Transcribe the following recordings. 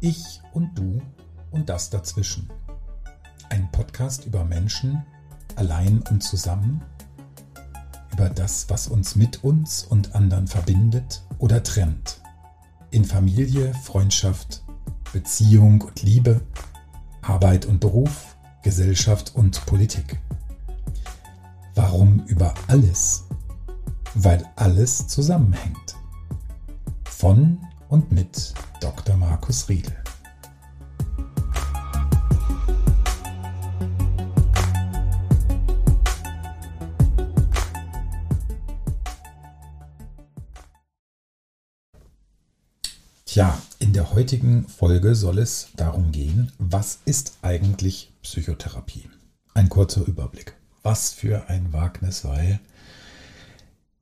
Ich und du und das dazwischen. Ein Podcast über Menschen, allein und zusammen, über das, was uns mit uns und anderen verbindet oder trennt. In Familie, Freundschaft, Beziehung und Liebe, Arbeit und Beruf, Gesellschaft und Politik. Warum über alles? Weil alles zusammenhängt. Von und mit Dr. Markus Riedel. Tja, in der heutigen Folge soll es darum gehen, was ist eigentlich Psychotherapie? Ein kurzer Überblick. Was für ein Wagnis, weil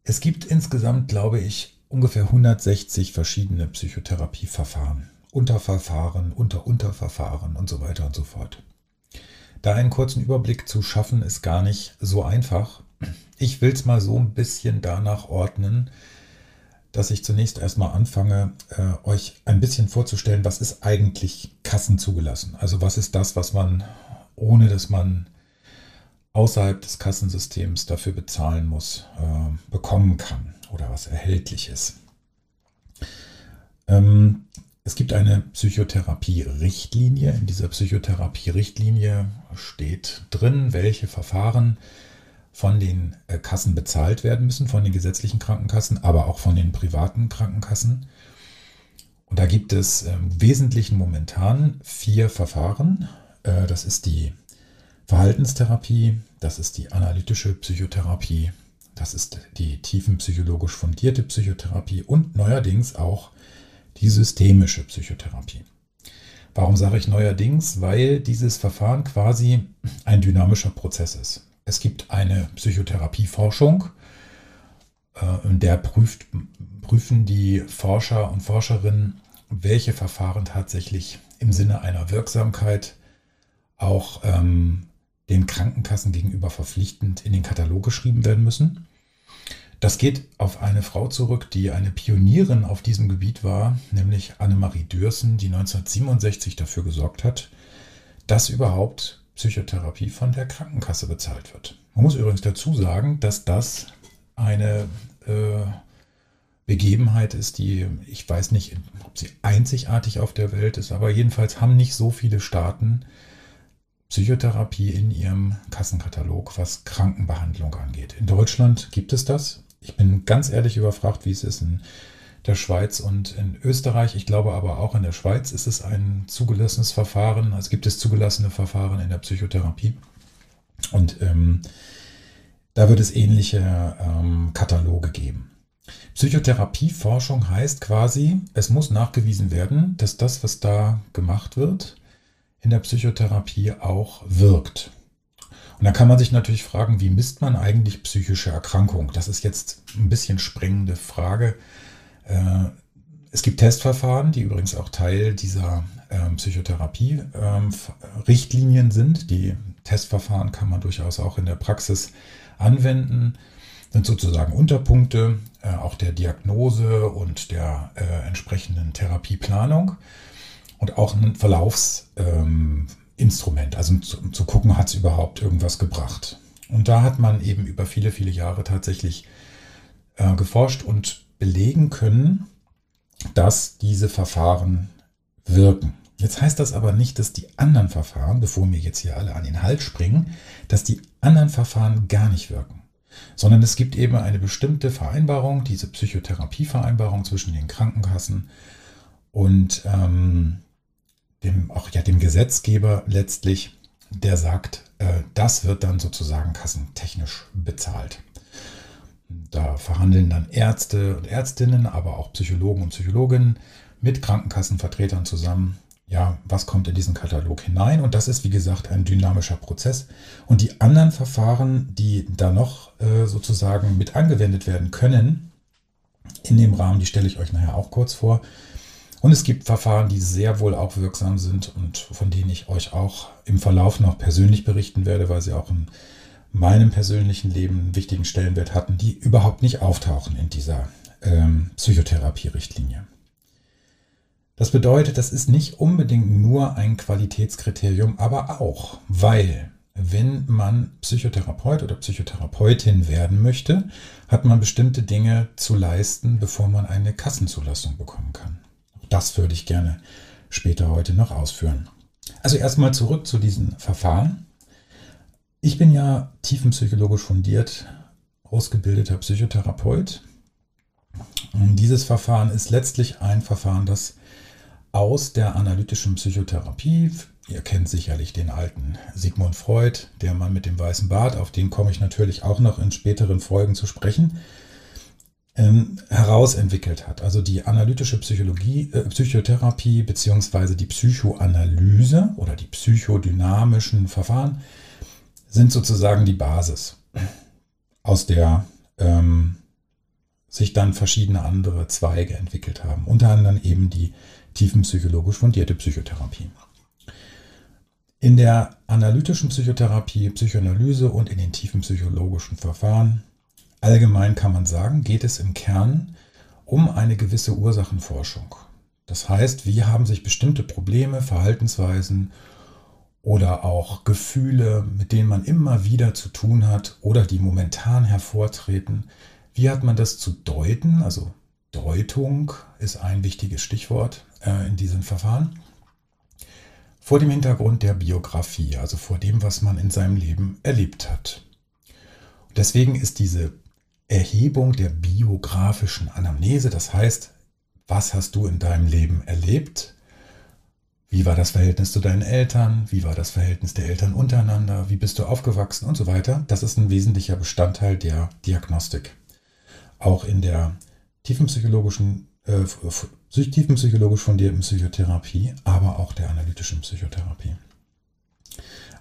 es gibt insgesamt, glaube ich, ungefähr 160 verschiedene Psychotherapieverfahren, Unterverfahren, Unter-Unterverfahren und so weiter und so fort. Da einen kurzen Überblick zu schaffen, ist gar nicht so einfach. Ich will es mal so ein bisschen danach ordnen, dass ich zunächst erstmal anfange, äh, euch ein bisschen vorzustellen, was ist eigentlich Kassen zugelassen? Also was ist das, was man, ohne dass man außerhalb des Kassensystems dafür bezahlen muss, äh, bekommen kann oder was erhältlich ist. Ähm, es gibt eine Psychotherapie-Richtlinie. In dieser Psychotherapie-Richtlinie steht drin, welche Verfahren von den äh, Kassen bezahlt werden müssen, von den gesetzlichen Krankenkassen, aber auch von den privaten Krankenkassen. Und da gibt es im Wesentlichen momentan vier Verfahren. Äh, das ist die Verhaltenstherapie, das ist die analytische Psychotherapie, das ist die tiefenpsychologisch fundierte Psychotherapie und neuerdings auch die systemische Psychotherapie. Warum sage ich neuerdings? Weil dieses Verfahren quasi ein dynamischer Prozess ist. Es gibt eine Psychotherapieforschung, äh, in der prüft, prüfen die Forscher und Forscherinnen, welche Verfahren tatsächlich im Sinne einer Wirksamkeit auch ähm, den Krankenkassen gegenüber verpflichtend in den Katalog geschrieben werden müssen. Das geht auf eine Frau zurück, die eine Pionierin auf diesem Gebiet war, nämlich Annemarie Dürsen, die 1967 dafür gesorgt hat, dass überhaupt Psychotherapie von der Krankenkasse bezahlt wird. Man muss übrigens dazu sagen, dass das eine äh, Begebenheit ist, die ich weiß nicht, ob sie einzigartig auf der Welt ist, aber jedenfalls haben nicht so viele Staaten Psychotherapie in ihrem Kassenkatalog, was Krankenbehandlung angeht. In Deutschland gibt es das. Ich bin ganz ehrlich überfragt, wie es ist in der Schweiz und in Österreich. Ich glaube aber auch in der Schweiz ist es ein zugelassenes Verfahren. Es gibt es zugelassene Verfahren in der Psychotherapie. Und ähm, da wird es ähnliche ähm, Kataloge geben. Psychotherapieforschung heißt quasi, es muss nachgewiesen werden, dass das, was da gemacht wird, in der Psychotherapie auch wirkt. Und da kann man sich natürlich fragen, wie misst man eigentlich psychische Erkrankung? Das ist jetzt ein bisschen sprengende Frage. Äh, es gibt Testverfahren, die übrigens auch Teil dieser ähm, Psychotherapie-Richtlinien ähm, sind. Die Testverfahren kann man durchaus auch in der Praxis anwenden. Sind sozusagen Unterpunkte äh, auch der Diagnose und der äh, entsprechenden Therapieplanung und auch ein Verlaufsinstrument, also zu, zu gucken, hat es überhaupt irgendwas gebracht. Und da hat man eben über viele, viele Jahre tatsächlich äh, geforscht und belegen können, dass diese Verfahren wirken. Jetzt heißt das aber nicht, dass die anderen Verfahren, bevor mir jetzt hier alle an den Hals springen, dass die anderen Verfahren gar nicht wirken. Sondern es gibt eben eine bestimmte Vereinbarung, diese Psychotherapievereinbarung zwischen den Krankenkassen und ähm, dem, auch ja dem Gesetzgeber letztlich, der sagt, äh, das wird dann sozusagen kassentechnisch bezahlt. Da verhandeln dann Ärzte und Ärztinnen, aber auch Psychologen und Psychologinnen mit Krankenkassenvertretern zusammen. Ja, was kommt in diesen Katalog hinein? Und das ist, wie gesagt, ein dynamischer Prozess. Und die anderen Verfahren, die da noch äh, sozusagen mit angewendet werden können, in dem Rahmen, die stelle ich euch nachher auch kurz vor. Und es gibt Verfahren, die sehr wohl auch wirksam sind und von denen ich euch auch im Verlauf noch persönlich berichten werde, weil sie auch in meinem persönlichen Leben einen wichtigen Stellenwert hatten, die überhaupt nicht auftauchen in dieser ähm, Psychotherapie-Richtlinie. Das bedeutet, das ist nicht unbedingt nur ein Qualitätskriterium, aber auch, weil wenn man Psychotherapeut oder Psychotherapeutin werden möchte, hat man bestimmte Dinge zu leisten, bevor man eine Kassenzulassung bekommen kann. Das würde ich gerne später heute noch ausführen. Also erstmal zurück zu diesen Verfahren. Ich bin ja tiefenpsychologisch fundiert, ausgebildeter Psychotherapeut. Und dieses Verfahren ist letztlich ein Verfahren, das aus der analytischen Psychotherapie Ihr kennt sicherlich den alten Sigmund Freud, der Mann mit dem weißen Bart, auf den komme ich natürlich auch noch in späteren Folgen zu sprechen, ähm, herausentwickelt hat. Also die analytische Psychologie, äh, Psychotherapie beziehungsweise die Psychoanalyse oder die psychodynamischen Verfahren sind sozusagen die Basis, aus der ähm, sich dann verschiedene andere Zweige entwickelt haben. Unter anderem eben die tiefenpsychologisch fundierte Psychotherapie. In der analytischen Psychotherapie, Psychoanalyse und in den tiefen psychologischen Verfahren, allgemein kann man sagen, geht es im Kern um eine gewisse Ursachenforschung. Das heißt, wie haben sich bestimmte Probleme, Verhaltensweisen oder auch Gefühle, mit denen man immer wieder zu tun hat oder die momentan hervortreten, wie hat man das zu deuten? Also Deutung ist ein wichtiges Stichwort äh, in diesen Verfahren vor dem Hintergrund der Biografie, also vor dem, was man in seinem Leben erlebt hat. Deswegen ist diese Erhebung der biografischen Anamnese, das heißt, was hast du in deinem Leben erlebt? Wie war das Verhältnis zu deinen Eltern? Wie war das Verhältnis der Eltern untereinander? Wie bist du aufgewachsen und so weiter? Das ist ein wesentlicher Bestandteil der Diagnostik. Auch in der tiefenpsychologischen äh, tiefenpsychologisch fundierten Psychotherapie, aber auch der analytischen Psychotherapie.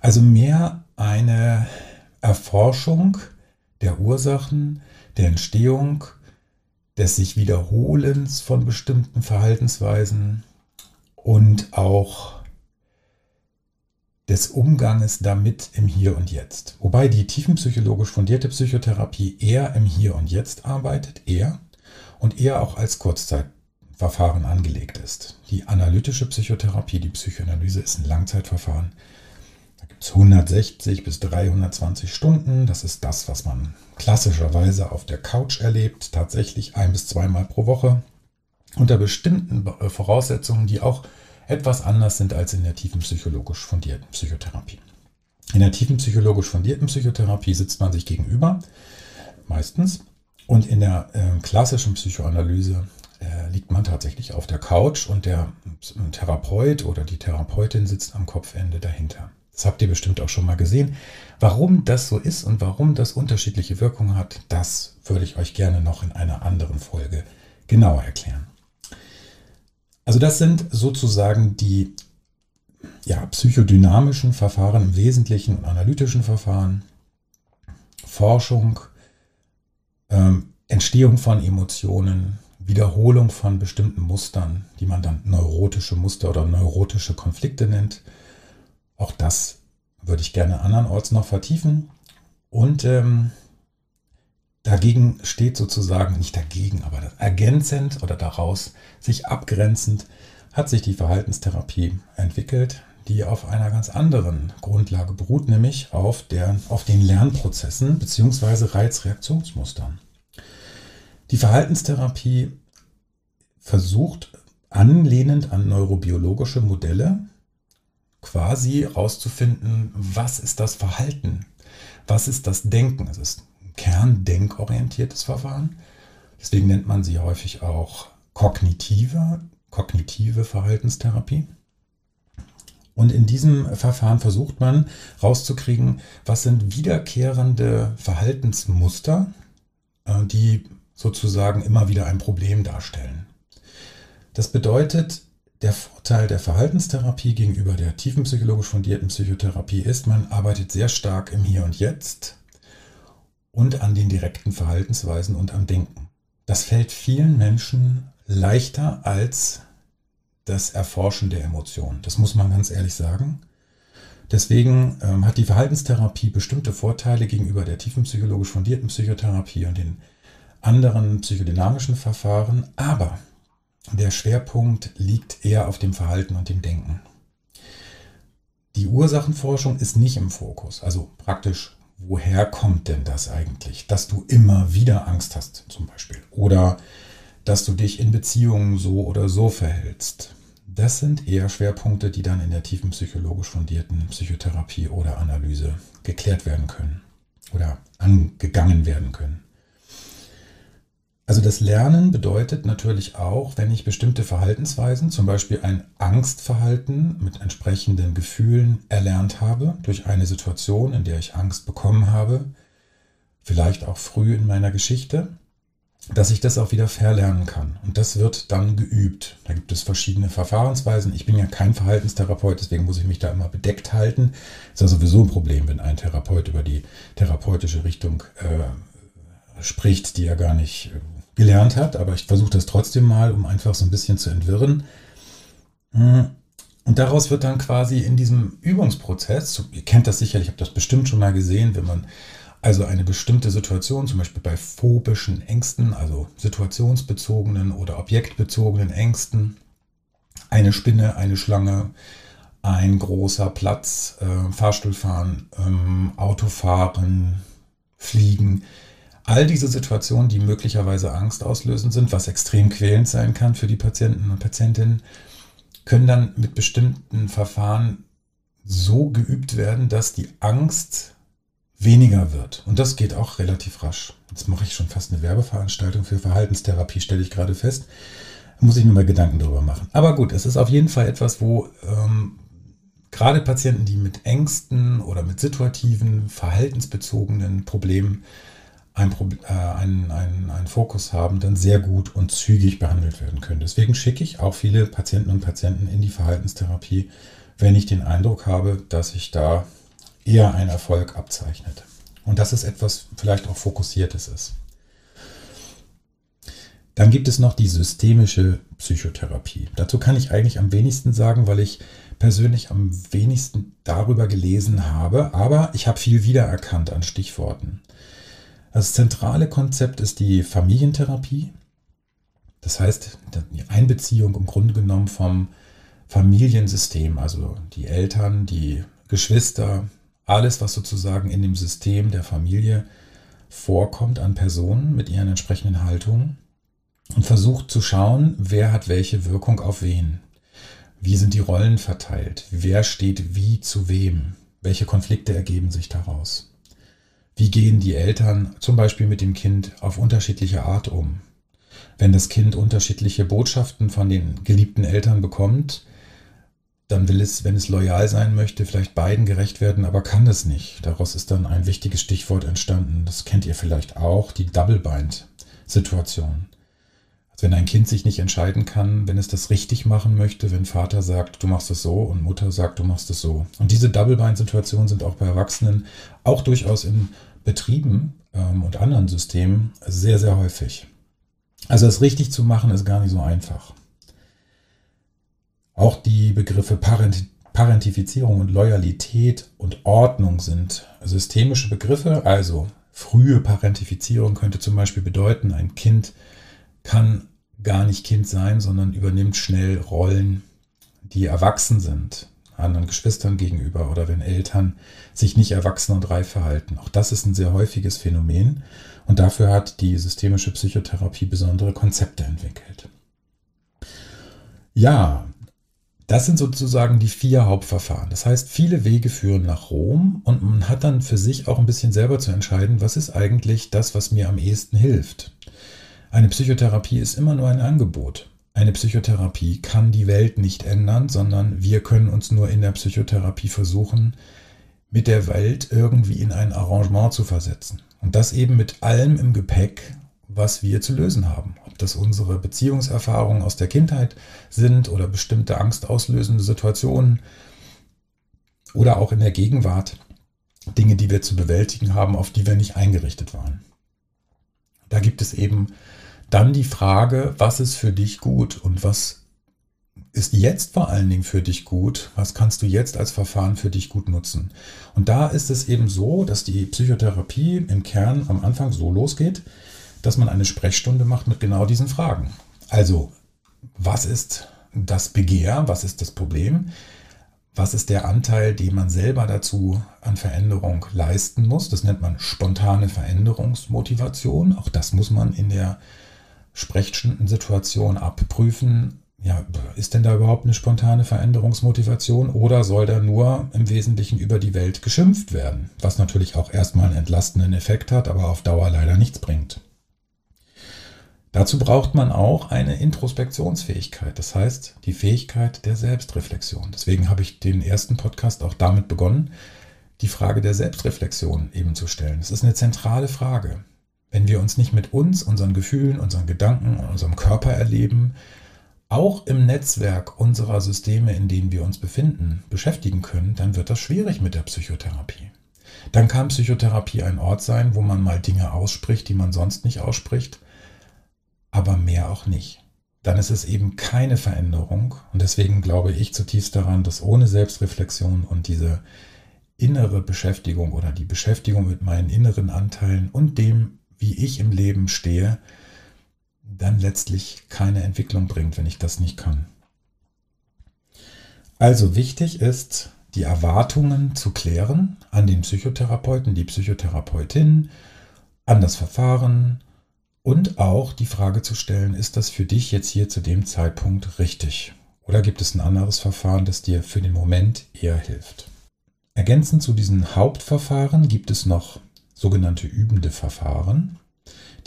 Also mehr eine Erforschung der Ursachen, der Entstehung, des sich Wiederholens von bestimmten Verhaltensweisen und auch des Umganges damit im Hier und Jetzt. Wobei die tiefenpsychologisch fundierte Psychotherapie eher im Hier und Jetzt arbeitet, eher und eher auch als Kurzzeitverfahren angelegt ist. Die analytische Psychotherapie, die Psychoanalyse ist ein Langzeitverfahren. Da gibt es 160 bis 320 Stunden. Das ist das, was man klassischerweise auf der Couch erlebt, tatsächlich ein bis zweimal pro Woche. Unter bestimmten äh, Voraussetzungen, die auch etwas anders sind als in der tiefen psychologisch fundierten Psychotherapie. In der tiefen psychologisch fundierten Psychotherapie sitzt man sich gegenüber, meistens, und in der äh, klassischen Psychoanalyse äh, liegt man tatsächlich auf der Couch und der Therapeut oder die Therapeutin sitzt am Kopfende dahinter. Das habt ihr bestimmt auch schon mal gesehen. Warum das so ist und warum das unterschiedliche Wirkungen hat, das würde ich euch gerne noch in einer anderen Folge genauer erklären. Also das sind sozusagen die ja, psychodynamischen Verfahren im Wesentlichen, analytischen Verfahren, Forschung, ähm, Entstehung von Emotionen, Wiederholung von bestimmten Mustern, die man dann neurotische Muster oder neurotische Konflikte nennt. Auch das würde ich gerne andernorts noch vertiefen. Und ähm, dagegen steht sozusagen, nicht dagegen, aber ergänzend oder daraus sich abgrenzend, hat sich die Verhaltenstherapie entwickelt, die auf einer ganz anderen Grundlage beruht, nämlich auf, der, auf den Lernprozessen bzw. Reizreaktionsmustern. Die Verhaltenstherapie versucht anlehnend an neurobiologische Modelle quasi herauszufinden, was ist das Verhalten, was ist das Denken. Es ist ein kerndenkorientiertes Verfahren. Deswegen nennt man sie häufig auch kognitive, kognitive Verhaltenstherapie. Und in diesem Verfahren versucht man rauszukriegen, was sind wiederkehrende Verhaltensmuster, äh, die sozusagen immer wieder ein Problem darstellen. Das bedeutet, der Vorteil der Verhaltenstherapie gegenüber der tiefenpsychologisch fundierten Psychotherapie ist, man arbeitet sehr stark im Hier und Jetzt und an den direkten Verhaltensweisen und am Denken. Das fällt vielen Menschen leichter als das Erforschen der Emotionen. Das muss man ganz ehrlich sagen. Deswegen ähm, hat die Verhaltenstherapie bestimmte Vorteile gegenüber der tiefenpsychologisch fundierten Psychotherapie und den anderen psychodynamischen Verfahren, aber der Schwerpunkt liegt eher auf dem Verhalten und dem Denken. Die Ursachenforschung ist nicht im Fokus. Also praktisch, woher kommt denn das eigentlich, dass du immer wieder Angst hast zum Beispiel? Oder dass du dich in Beziehungen so oder so verhältst. Das sind eher Schwerpunkte, die dann in der tiefen psychologisch fundierten Psychotherapie oder Analyse geklärt werden können oder angegangen werden können. Also das Lernen bedeutet natürlich auch, wenn ich bestimmte Verhaltensweisen, zum Beispiel ein Angstverhalten mit entsprechenden Gefühlen erlernt habe durch eine Situation, in der ich Angst bekommen habe, vielleicht auch früh in meiner Geschichte, dass ich das auch wieder verlernen kann. Und das wird dann geübt. Da gibt es verschiedene Verfahrensweisen. Ich bin ja kein Verhaltenstherapeut, deswegen muss ich mich da immer bedeckt halten. Ist ja sowieso ein Problem, wenn ein Therapeut über die therapeutische Richtung äh, spricht, die er gar nicht äh, gelernt hat, aber ich versuche das trotzdem mal, um einfach so ein bisschen zu entwirren. Hm. Und daraus wird dann quasi in diesem Übungsprozess, ihr kennt das sicherlich, ich habe das bestimmt schon mal gesehen, wenn man also eine bestimmte Situation, zum Beispiel bei phobischen Ängsten, also situationsbezogenen oder objektbezogenen Ängsten, eine Spinne, eine Schlange, ein großer Platz, äh, Fahrstuhlfahren, ähm, Autofahren, Fliegen, all diese Situationen, die möglicherweise Angst auslösen sind, was extrem quälend sein kann für die Patienten und Patientinnen, können dann mit bestimmten Verfahren so geübt werden, dass die Angst weniger wird. Und das geht auch relativ rasch. Jetzt mache ich schon fast eine Werbeveranstaltung für Verhaltenstherapie, stelle ich gerade fest. Da muss ich mir mal Gedanken darüber machen. Aber gut, es ist auf jeden Fall etwas, wo ähm, gerade Patienten, die mit Ängsten oder mit situativen, verhaltensbezogenen Problemen ein, äh, einen, einen, Fokus haben, dann sehr gut und zügig behandelt werden können. Deswegen schicke ich auch viele Patienten und Patienten in die Verhaltenstherapie, wenn ich den Eindruck habe, dass sich da eher ein Erfolg abzeichnet. Und dass es etwas vielleicht auch Fokussiertes ist. Dann gibt es noch die systemische Psychotherapie. Dazu kann ich eigentlich am wenigsten sagen, weil ich persönlich am wenigsten darüber gelesen habe, aber ich habe viel wiedererkannt an Stichworten. Das zentrale Konzept ist die Familientherapie. Das heißt, die Einbeziehung im Grunde genommen vom Familiensystem, also die Eltern, die Geschwister, alles, was sozusagen in dem System der Familie vorkommt an Personen mit ihren entsprechenden Haltungen und versucht zu schauen, wer hat welche Wirkung auf wen. Wie sind die Rollen verteilt? Wer steht wie zu wem? Welche Konflikte ergeben sich daraus? Wie gehen die Eltern zum Beispiel mit dem Kind auf unterschiedliche Art um? Wenn das Kind unterschiedliche Botschaften von den geliebten Eltern bekommt, dann will es, wenn es loyal sein möchte, vielleicht beiden gerecht werden, aber kann es nicht. Daraus ist dann ein wichtiges Stichwort entstanden. Das kennt ihr vielleicht auch, die Double-Bind-Situation. Also wenn ein Kind sich nicht entscheiden kann, wenn es das richtig machen möchte, wenn Vater sagt, du machst es so und Mutter sagt, du machst es so. Und diese Double-Bind-Situationen sind auch bei Erwachsenen, auch durchaus in Betrieben ähm, und anderen Systemen sehr, sehr häufig. Also es richtig zu machen, ist gar nicht so einfach. Auch die Begriffe Parent Parentifizierung und Loyalität und Ordnung sind systemische Begriffe. Also frühe Parentifizierung könnte zum Beispiel bedeuten, ein Kind kann gar nicht Kind sein, sondern übernimmt schnell Rollen, die erwachsen sind, anderen Geschwistern gegenüber oder wenn Eltern sich nicht erwachsen und reif verhalten. Auch das ist ein sehr häufiges Phänomen und dafür hat die systemische Psychotherapie besondere Konzepte entwickelt. Ja, das sind sozusagen die vier Hauptverfahren. Das heißt, viele Wege führen nach Rom und man hat dann für sich auch ein bisschen selber zu entscheiden, was ist eigentlich das, was mir am ehesten hilft. Eine Psychotherapie ist immer nur ein Angebot. Eine Psychotherapie kann die Welt nicht ändern, sondern wir können uns nur in der Psychotherapie versuchen, mit der Welt irgendwie in ein Arrangement zu versetzen. Und das eben mit allem im Gepäck, was wir zu lösen haben. Ob das unsere Beziehungserfahrungen aus der Kindheit sind oder bestimmte angstauslösende Situationen oder auch in der Gegenwart Dinge, die wir zu bewältigen haben, auf die wir nicht eingerichtet waren. Da gibt es eben dann die Frage, was ist für dich gut und was ist jetzt vor allen Dingen für dich gut? Was kannst du jetzt als Verfahren für dich gut nutzen? Und da ist es eben so, dass die Psychotherapie im Kern am Anfang so losgeht, dass man eine Sprechstunde macht mit genau diesen Fragen. Also, was ist das Begehr, was ist das Problem, was ist der Anteil, den man selber dazu an Veränderung leisten muss. Das nennt man spontane Veränderungsmotivation. Auch das muss man in der Sprechstundensituation abprüfen. Ja, ist denn da überhaupt eine spontane Veränderungsmotivation oder soll da nur im Wesentlichen über die Welt geschimpft werden? Was natürlich auch erstmal einen entlastenden Effekt hat, aber auf Dauer leider nichts bringt. Dazu braucht man auch eine Introspektionsfähigkeit, das heißt die Fähigkeit der Selbstreflexion. Deswegen habe ich den ersten Podcast auch damit begonnen, die Frage der Selbstreflexion eben zu stellen. Das ist eine zentrale Frage. Wenn wir uns nicht mit uns, unseren Gefühlen, unseren Gedanken und unserem Körper erleben, auch im Netzwerk unserer Systeme, in denen wir uns befinden, beschäftigen können, dann wird das schwierig mit der Psychotherapie. Dann kann Psychotherapie ein Ort sein, wo man mal Dinge ausspricht, die man sonst nicht ausspricht, aber mehr auch nicht. Dann ist es eben keine Veränderung und deswegen glaube ich zutiefst daran, dass ohne Selbstreflexion und diese innere Beschäftigung oder die Beschäftigung mit meinen inneren Anteilen und dem, wie ich im Leben stehe, dann letztlich keine Entwicklung bringt, wenn ich das nicht kann. Also wichtig ist, die Erwartungen zu klären an den Psychotherapeuten, die Psychotherapeutin, an das Verfahren und auch die Frage zu stellen, ist das für dich jetzt hier zu dem Zeitpunkt richtig? Oder gibt es ein anderes Verfahren, das dir für den Moment eher hilft? Ergänzend zu diesen Hauptverfahren gibt es noch sogenannte übende Verfahren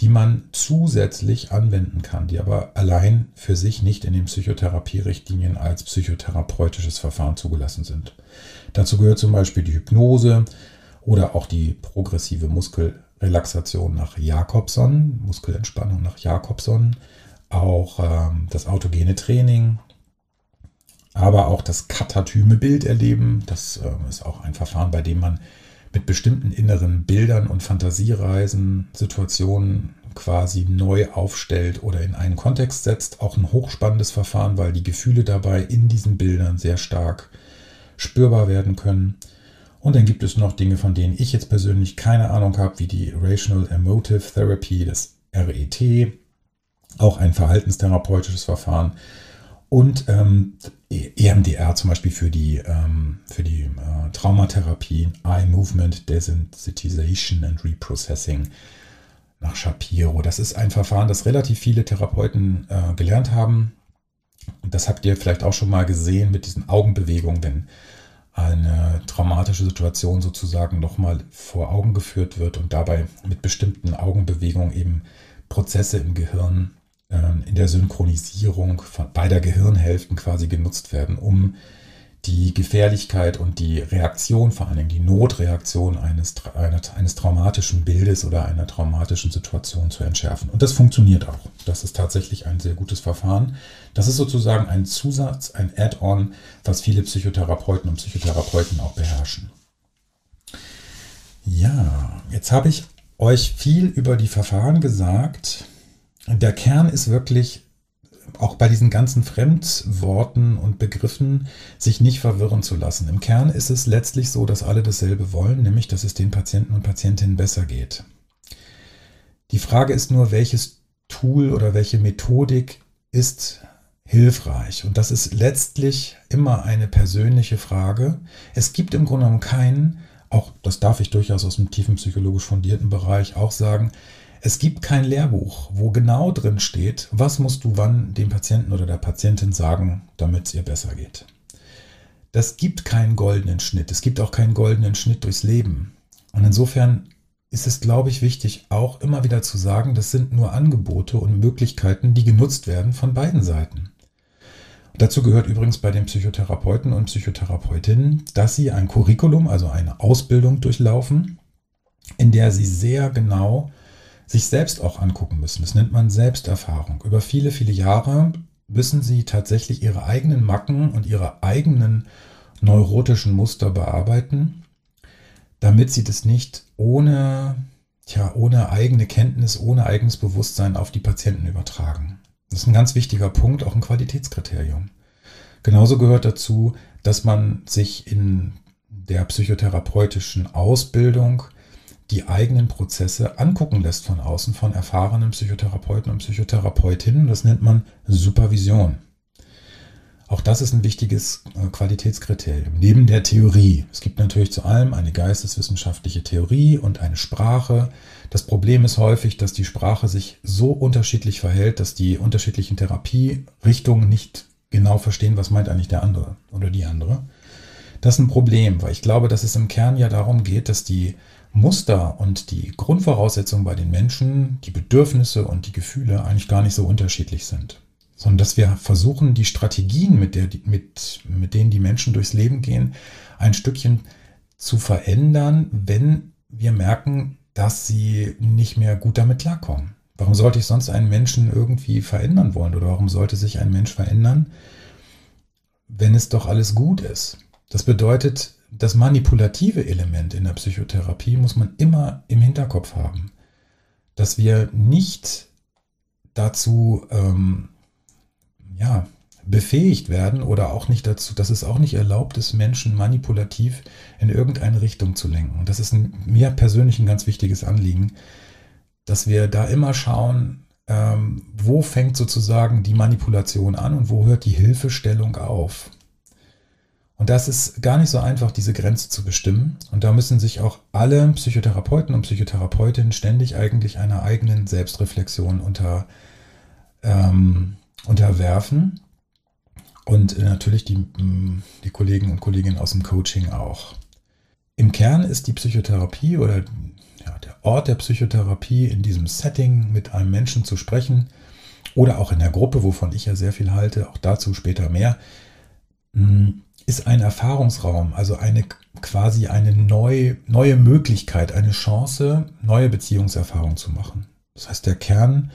die man zusätzlich anwenden kann, die aber allein für sich nicht in den Psychotherapierichtlinien als psychotherapeutisches Verfahren zugelassen sind. Dazu gehört zum Beispiel die Hypnose oder auch die progressive Muskelrelaxation nach Jakobson, Muskelentspannung nach Jakobson, auch ähm, das autogene Training, aber auch das katatyme Bilderleben. Das äh, ist auch ein Verfahren, bei dem man mit bestimmten inneren Bildern und Fantasiereisen Situationen quasi neu aufstellt oder in einen Kontext setzt. Auch ein hochspannendes Verfahren, weil die Gefühle dabei in diesen Bildern sehr stark spürbar werden können. Und dann gibt es noch Dinge, von denen ich jetzt persönlich keine Ahnung habe, wie die Rational Emotive Therapy, das RET, auch ein verhaltenstherapeutisches Verfahren, und ähm, EMDR zum Beispiel für die, ähm, für die äh, Traumatherapie, Eye Movement Desensitization and Reprocessing nach Shapiro. Das ist ein Verfahren, das relativ viele Therapeuten äh, gelernt haben. Und das habt ihr vielleicht auch schon mal gesehen mit diesen Augenbewegungen, wenn eine traumatische Situation sozusagen nochmal vor Augen geführt wird und dabei mit bestimmten Augenbewegungen eben Prozesse im Gehirn in der Synchronisierung beider Gehirnhälften quasi genutzt werden, um die Gefährlichkeit und die Reaktion, vor allen Dingen die Notreaktion eines, eines traumatischen Bildes oder einer traumatischen Situation zu entschärfen. Und das funktioniert auch. Das ist tatsächlich ein sehr gutes Verfahren. Das ist sozusagen ein Zusatz, ein Add-on, was viele Psychotherapeuten und Psychotherapeuten auch beherrschen. Ja, jetzt habe ich euch viel über die Verfahren gesagt der Kern ist wirklich, auch bei diesen ganzen Fremdworten und Begriffen, sich nicht verwirren zu lassen. Im Kern ist es letztlich so, dass alle dasselbe wollen, nämlich dass es den Patienten und Patientinnen besser geht. Die Frage ist nur, welches Tool oder welche Methodik ist hilfreich. Und das ist letztlich immer eine persönliche Frage. Es gibt im Grunde genommen keinen, auch das darf ich durchaus aus dem tiefen psychologisch fundierten Bereich auch sagen, es gibt kein Lehrbuch, wo genau drin steht, was musst du wann dem Patienten oder der Patientin sagen, damit es ihr besser geht. Das gibt keinen goldenen Schnitt. Es gibt auch keinen goldenen Schnitt durchs Leben. Und insofern ist es, glaube ich, wichtig, auch immer wieder zu sagen, das sind nur Angebote und Möglichkeiten, die genutzt werden von beiden Seiten. Dazu gehört übrigens bei den Psychotherapeuten und Psychotherapeutinnen, dass sie ein Curriculum, also eine Ausbildung durchlaufen, in der sie sehr genau sich selbst auch angucken müssen. Das nennt man Selbsterfahrung. Über viele, viele Jahre müssen sie tatsächlich ihre eigenen Macken und ihre eigenen neurotischen Muster bearbeiten, damit sie das nicht ohne, tja, ohne eigene Kenntnis, ohne eigenes Bewusstsein auf die Patienten übertragen. Das ist ein ganz wichtiger Punkt, auch ein Qualitätskriterium. Genauso gehört dazu, dass man sich in der psychotherapeutischen Ausbildung die eigenen Prozesse angucken lässt von außen von erfahrenen Psychotherapeuten und Psychotherapeutinnen. Das nennt man Supervision. Auch das ist ein wichtiges äh, Qualitätskriterium. Neben der Theorie. Es gibt natürlich zu allem eine geisteswissenschaftliche Theorie und eine Sprache. Das Problem ist häufig, dass die Sprache sich so unterschiedlich verhält, dass die unterschiedlichen Therapierichtungen nicht genau verstehen, was meint eigentlich der andere oder die andere. Das ist ein Problem, weil ich glaube, dass es im Kern ja darum geht, dass die Muster und die Grundvoraussetzungen bei den Menschen, die Bedürfnisse und die Gefühle eigentlich gar nicht so unterschiedlich sind sondern dass wir versuchen, die Strategien, mit, der, mit, mit denen die Menschen durchs Leben gehen, ein Stückchen zu verändern, wenn wir merken, dass sie nicht mehr gut damit klarkommen. Warum sollte ich sonst einen Menschen irgendwie verändern wollen oder warum sollte sich ein Mensch verändern, wenn es doch alles gut ist? Das bedeutet, das manipulative Element in der Psychotherapie muss man immer im Hinterkopf haben, dass wir nicht dazu ähm, ja, befähigt werden oder auch nicht dazu, dass es auch nicht erlaubt ist, Menschen manipulativ in irgendeine Richtung zu lenken. Das ist ein, mir persönlich ein ganz wichtiges Anliegen, dass wir da immer schauen, ähm, wo fängt sozusagen die Manipulation an und wo hört die Hilfestellung auf. Und das ist gar nicht so einfach, diese Grenze zu bestimmen. Und da müssen sich auch alle Psychotherapeuten und Psychotherapeutinnen ständig eigentlich einer eigenen Selbstreflexion unter, ähm, unterwerfen. Und natürlich die, mm, die Kollegen und Kolleginnen aus dem Coaching auch. Im Kern ist die Psychotherapie oder ja, der Ort der Psychotherapie in diesem Setting mit einem Menschen zu sprechen oder auch in der Gruppe, wovon ich ja sehr viel halte, auch dazu später mehr, mm, ist ein Erfahrungsraum, also eine quasi eine neue, neue Möglichkeit, eine Chance, neue Beziehungserfahrungen zu machen. Das heißt, der Kern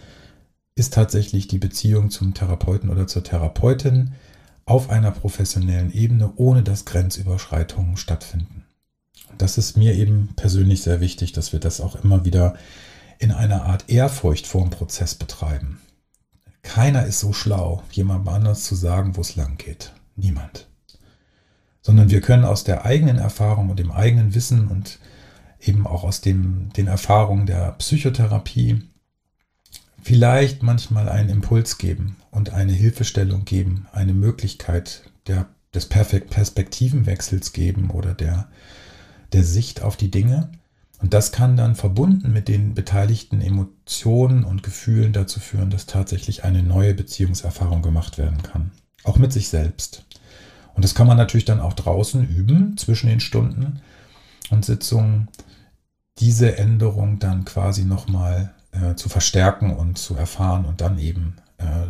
ist tatsächlich die Beziehung zum Therapeuten oder zur Therapeutin auf einer professionellen Ebene, ohne dass Grenzüberschreitungen stattfinden. das ist mir eben persönlich sehr wichtig, dass wir das auch immer wieder in einer Art Ehrfurcht vor dem Prozess betreiben. Keiner ist so schlau, jemandem anders zu sagen, wo es lang geht. Niemand. Sondern wir können aus der eigenen Erfahrung und dem eigenen Wissen und eben auch aus dem, den Erfahrungen der Psychotherapie vielleicht manchmal einen Impuls geben und eine Hilfestellung geben, eine Möglichkeit der, des Perspektivenwechsels geben oder der, der Sicht auf die Dinge. Und das kann dann verbunden mit den beteiligten Emotionen und Gefühlen dazu führen, dass tatsächlich eine neue Beziehungserfahrung gemacht werden kann. Auch mit sich selbst. Und das kann man natürlich dann auch draußen üben, zwischen den Stunden und Sitzungen, diese Änderung dann quasi nochmal äh, zu verstärken und zu erfahren und dann eben äh,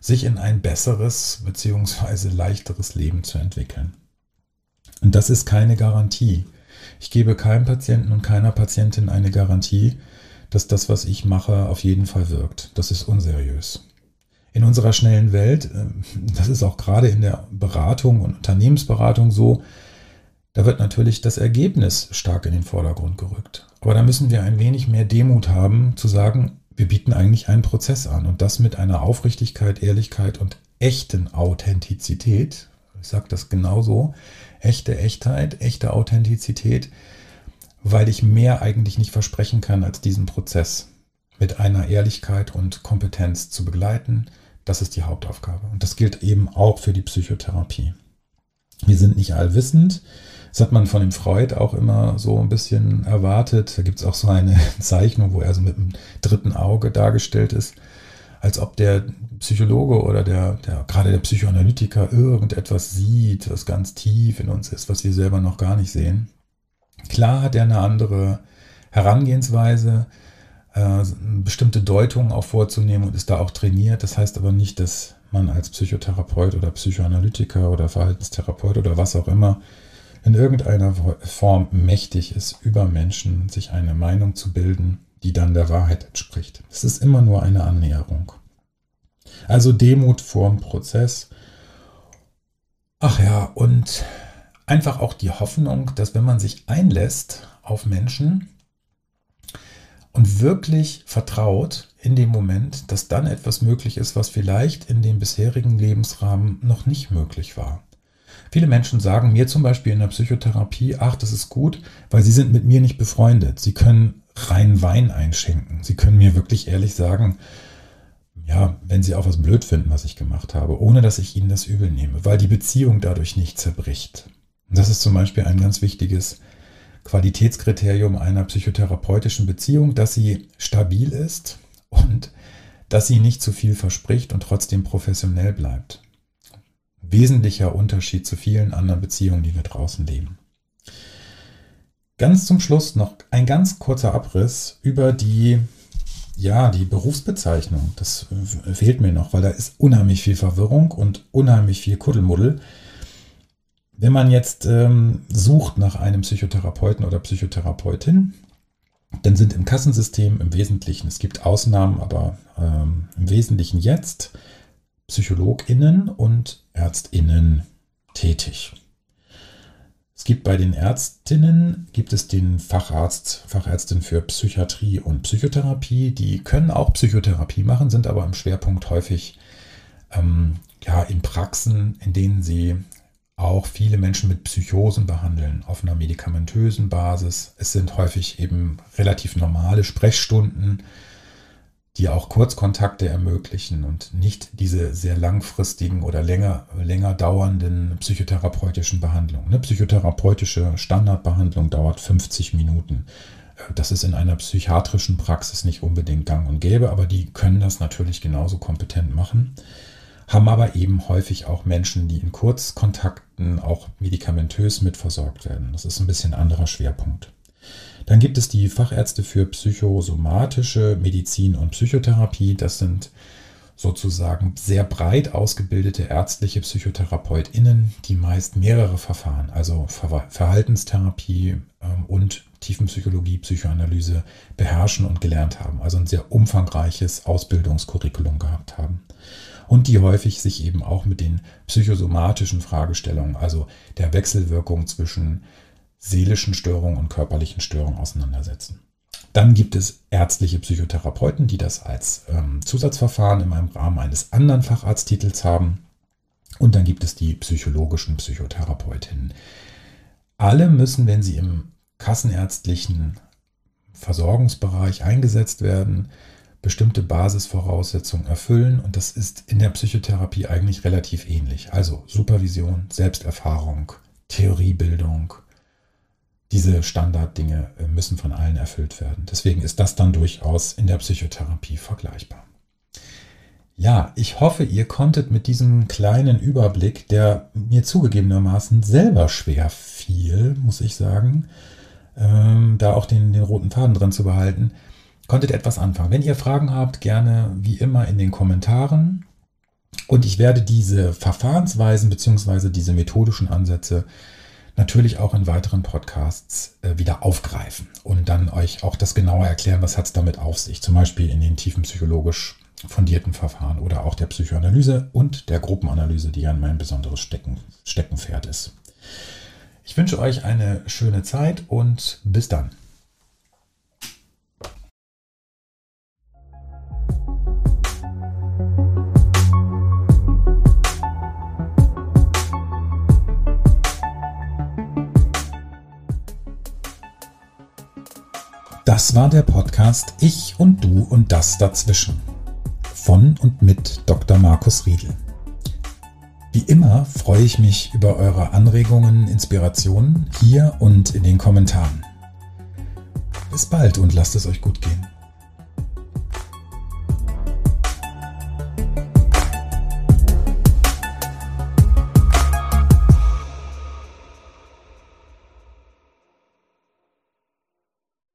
sich in ein besseres bzw. leichteres Leben zu entwickeln. Und das ist keine Garantie. Ich gebe keinem Patienten und keiner Patientin eine Garantie, dass das, was ich mache, auf jeden Fall wirkt. Das ist unseriös. In unserer schnellen Welt, äh, das ist auch gerade in der Beratung und Unternehmensberatung so, da wird natürlich das Ergebnis stark in den Vordergrund gerückt. Aber da müssen wir ein wenig mehr Demut haben, zu sagen, wir bieten eigentlich einen Prozess an und das mit einer Aufrichtigkeit, Ehrlichkeit und echten Authentizität. Ich sage das genauso. Echte Echtheit, echte Authentizität, weil ich mehr eigentlich nicht versprechen kann, als diesen Prozess mit einer Ehrlichkeit und Kompetenz zu begleiten. Das ist die Hauptaufgabe. Und das gilt eben auch für die Psychotherapie. Wir sind nicht allwissend. Das hat man von dem Freud auch immer so ein bisschen erwartet. Da gibt es auch so eine Zeichnung, wo er so mit einem dritten Auge dargestellt ist, als ob der Psychologe oder der, der gerade der Psychoanalytiker irgendetwas sieht, was ganz tief in uns ist, was wir selber noch gar nicht sehen. Klar hat er eine andere Herangehensweise, bestimmte Deutungen auch vorzunehmen und ist da auch trainiert. Das heißt aber nicht, dass man als Psychotherapeut oder Psychoanalytiker oder Verhaltenstherapeut oder was auch immer in irgendeiner Form mächtig ist, über Menschen sich eine Meinung zu bilden, die dann der Wahrheit entspricht. Es ist immer nur eine Annäherung. Also Demut vorm Prozess. Ach ja, und einfach auch die Hoffnung, dass wenn man sich einlässt auf Menschen und wirklich vertraut in dem Moment, dass dann etwas möglich ist, was vielleicht in dem bisherigen Lebensrahmen noch nicht möglich war. Viele Menschen sagen mir zum Beispiel in der Psychotherapie, ach, das ist gut, weil sie sind mit mir nicht befreundet. Sie können rein Wein einschenken. Sie können mir wirklich ehrlich sagen, ja, wenn sie auch was blöd finden, was ich gemacht habe, ohne dass ich ihnen das übel nehme, weil die Beziehung dadurch nicht zerbricht. Und das ist zum Beispiel ein ganz wichtiges Qualitätskriterium einer psychotherapeutischen Beziehung, dass sie stabil ist und dass sie nicht zu viel verspricht und trotzdem professionell bleibt. Wesentlicher Unterschied zu vielen anderen Beziehungen, die wir draußen leben. Ganz zum Schluss noch ein ganz kurzer Abriss über die, ja, die Berufsbezeichnung. Das fehlt mir noch, weil da ist unheimlich viel Verwirrung und unheimlich viel Kuddelmuddel. Wenn man jetzt ähm, sucht nach einem Psychotherapeuten oder Psychotherapeutin, dann sind im Kassensystem im Wesentlichen, es gibt Ausnahmen, aber ähm, im Wesentlichen jetzt PsychologInnen und ÄrztInnen tätig. Es gibt bei den Ärztinnen, gibt es den Facharzt, Fachärztin für Psychiatrie und Psychotherapie. Die können auch Psychotherapie machen, sind aber im Schwerpunkt häufig ähm, ja, in Praxen, in denen sie auch viele Menschen mit Psychosen behandeln, auf einer medikamentösen Basis. Es sind häufig eben relativ normale Sprechstunden, die auch Kurzkontakte ermöglichen und nicht diese sehr langfristigen oder länger, länger dauernden psychotherapeutischen Behandlungen. Eine psychotherapeutische Standardbehandlung dauert 50 Minuten. Das ist in einer psychiatrischen Praxis nicht unbedingt gang und gäbe, aber die können das natürlich genauso kompetent machen haben aber eben häufig auch Menschen, die in Kurzkontakten auch medikamentös mitversorgt werden. Das ist ein bisschen anderer Schwerpunkt. Dann gibt es die Fachärzte für psychosomatische Medizin und Psychotherapie. Das sind sozusagen sehr breit ausgebildete ärztliche PsychotherapeutInnen, die meist mehrere Verfahren, also Ver Verhaltenstherapie ähm, und Tiefenpsychologie, Psychoanalyse beherrschen und gelernt haben. Also ein sehr umfangreiches Ausbildungskurriculum gehabt haben und die häufig sich eben auch mit den psychosomatischen Fragestellungen, also der Wechselwirkung zwischen seelischen Störungen und körperlichen Störungen auseinandersetzen. Dann gibt es ärztliche Psychotherapeuten, die das als ähm, Zusatzverfahren einem Rahmen eines anderen Facharzttitels haben. Und dann gibt es die psychologischen Psychotherapeutinnen. Alle müssen, wenn sie im kassenärztlichen Versorgungsbereich eingesetzt werden, bestimmte Basisvoraussetzungen erfüllen und das ist in der Psychotherapie eigentlich relativ ähnlich. Also Supervision, Selbsterfahrung, Theoriebildung, diese Standarddinge äh, müssen von allen erfüllt werden. Deswegen ist das dann durchaus in der Psychotherapie vergleichbar. Ja, ich hoffe, ihr konntet mit diesem kleinen Überblick, der mir zugegebenermaßen selber schwer fiel, muss ich sagen, ähm, da auch den, den roten Faden drin zu behalten, konntet etwas anfangen. Wenn ihr Fragen habt, gerne wie immer in den Kommentaren. Und ich werde diese Verfahrensweisen bzw. diese methodischen Ansätze natürlich auch in weiteren Podcasts äh, wieder aufgreifen und dann euch auch das genauer erklären, was hat es damit auf sich. Zum Beispiel in den tiefen psychologisch fundierten Verfahren oder auch der Psychoanalyse und der Gruppenanalyse, die ja mein besonderes Stecken, Steckenpferd ist. Ich wünsche euch eine schöne Zeit und bis dann. Das war der Podcast Ich und Du und das dazwischen. Von und mit Dr. Markus Riedel. Wie immer freue ich mich über eure Anregungen, Inspirationen hier und in den Kommentaren. Bis bald und lasst es euch gut gehen.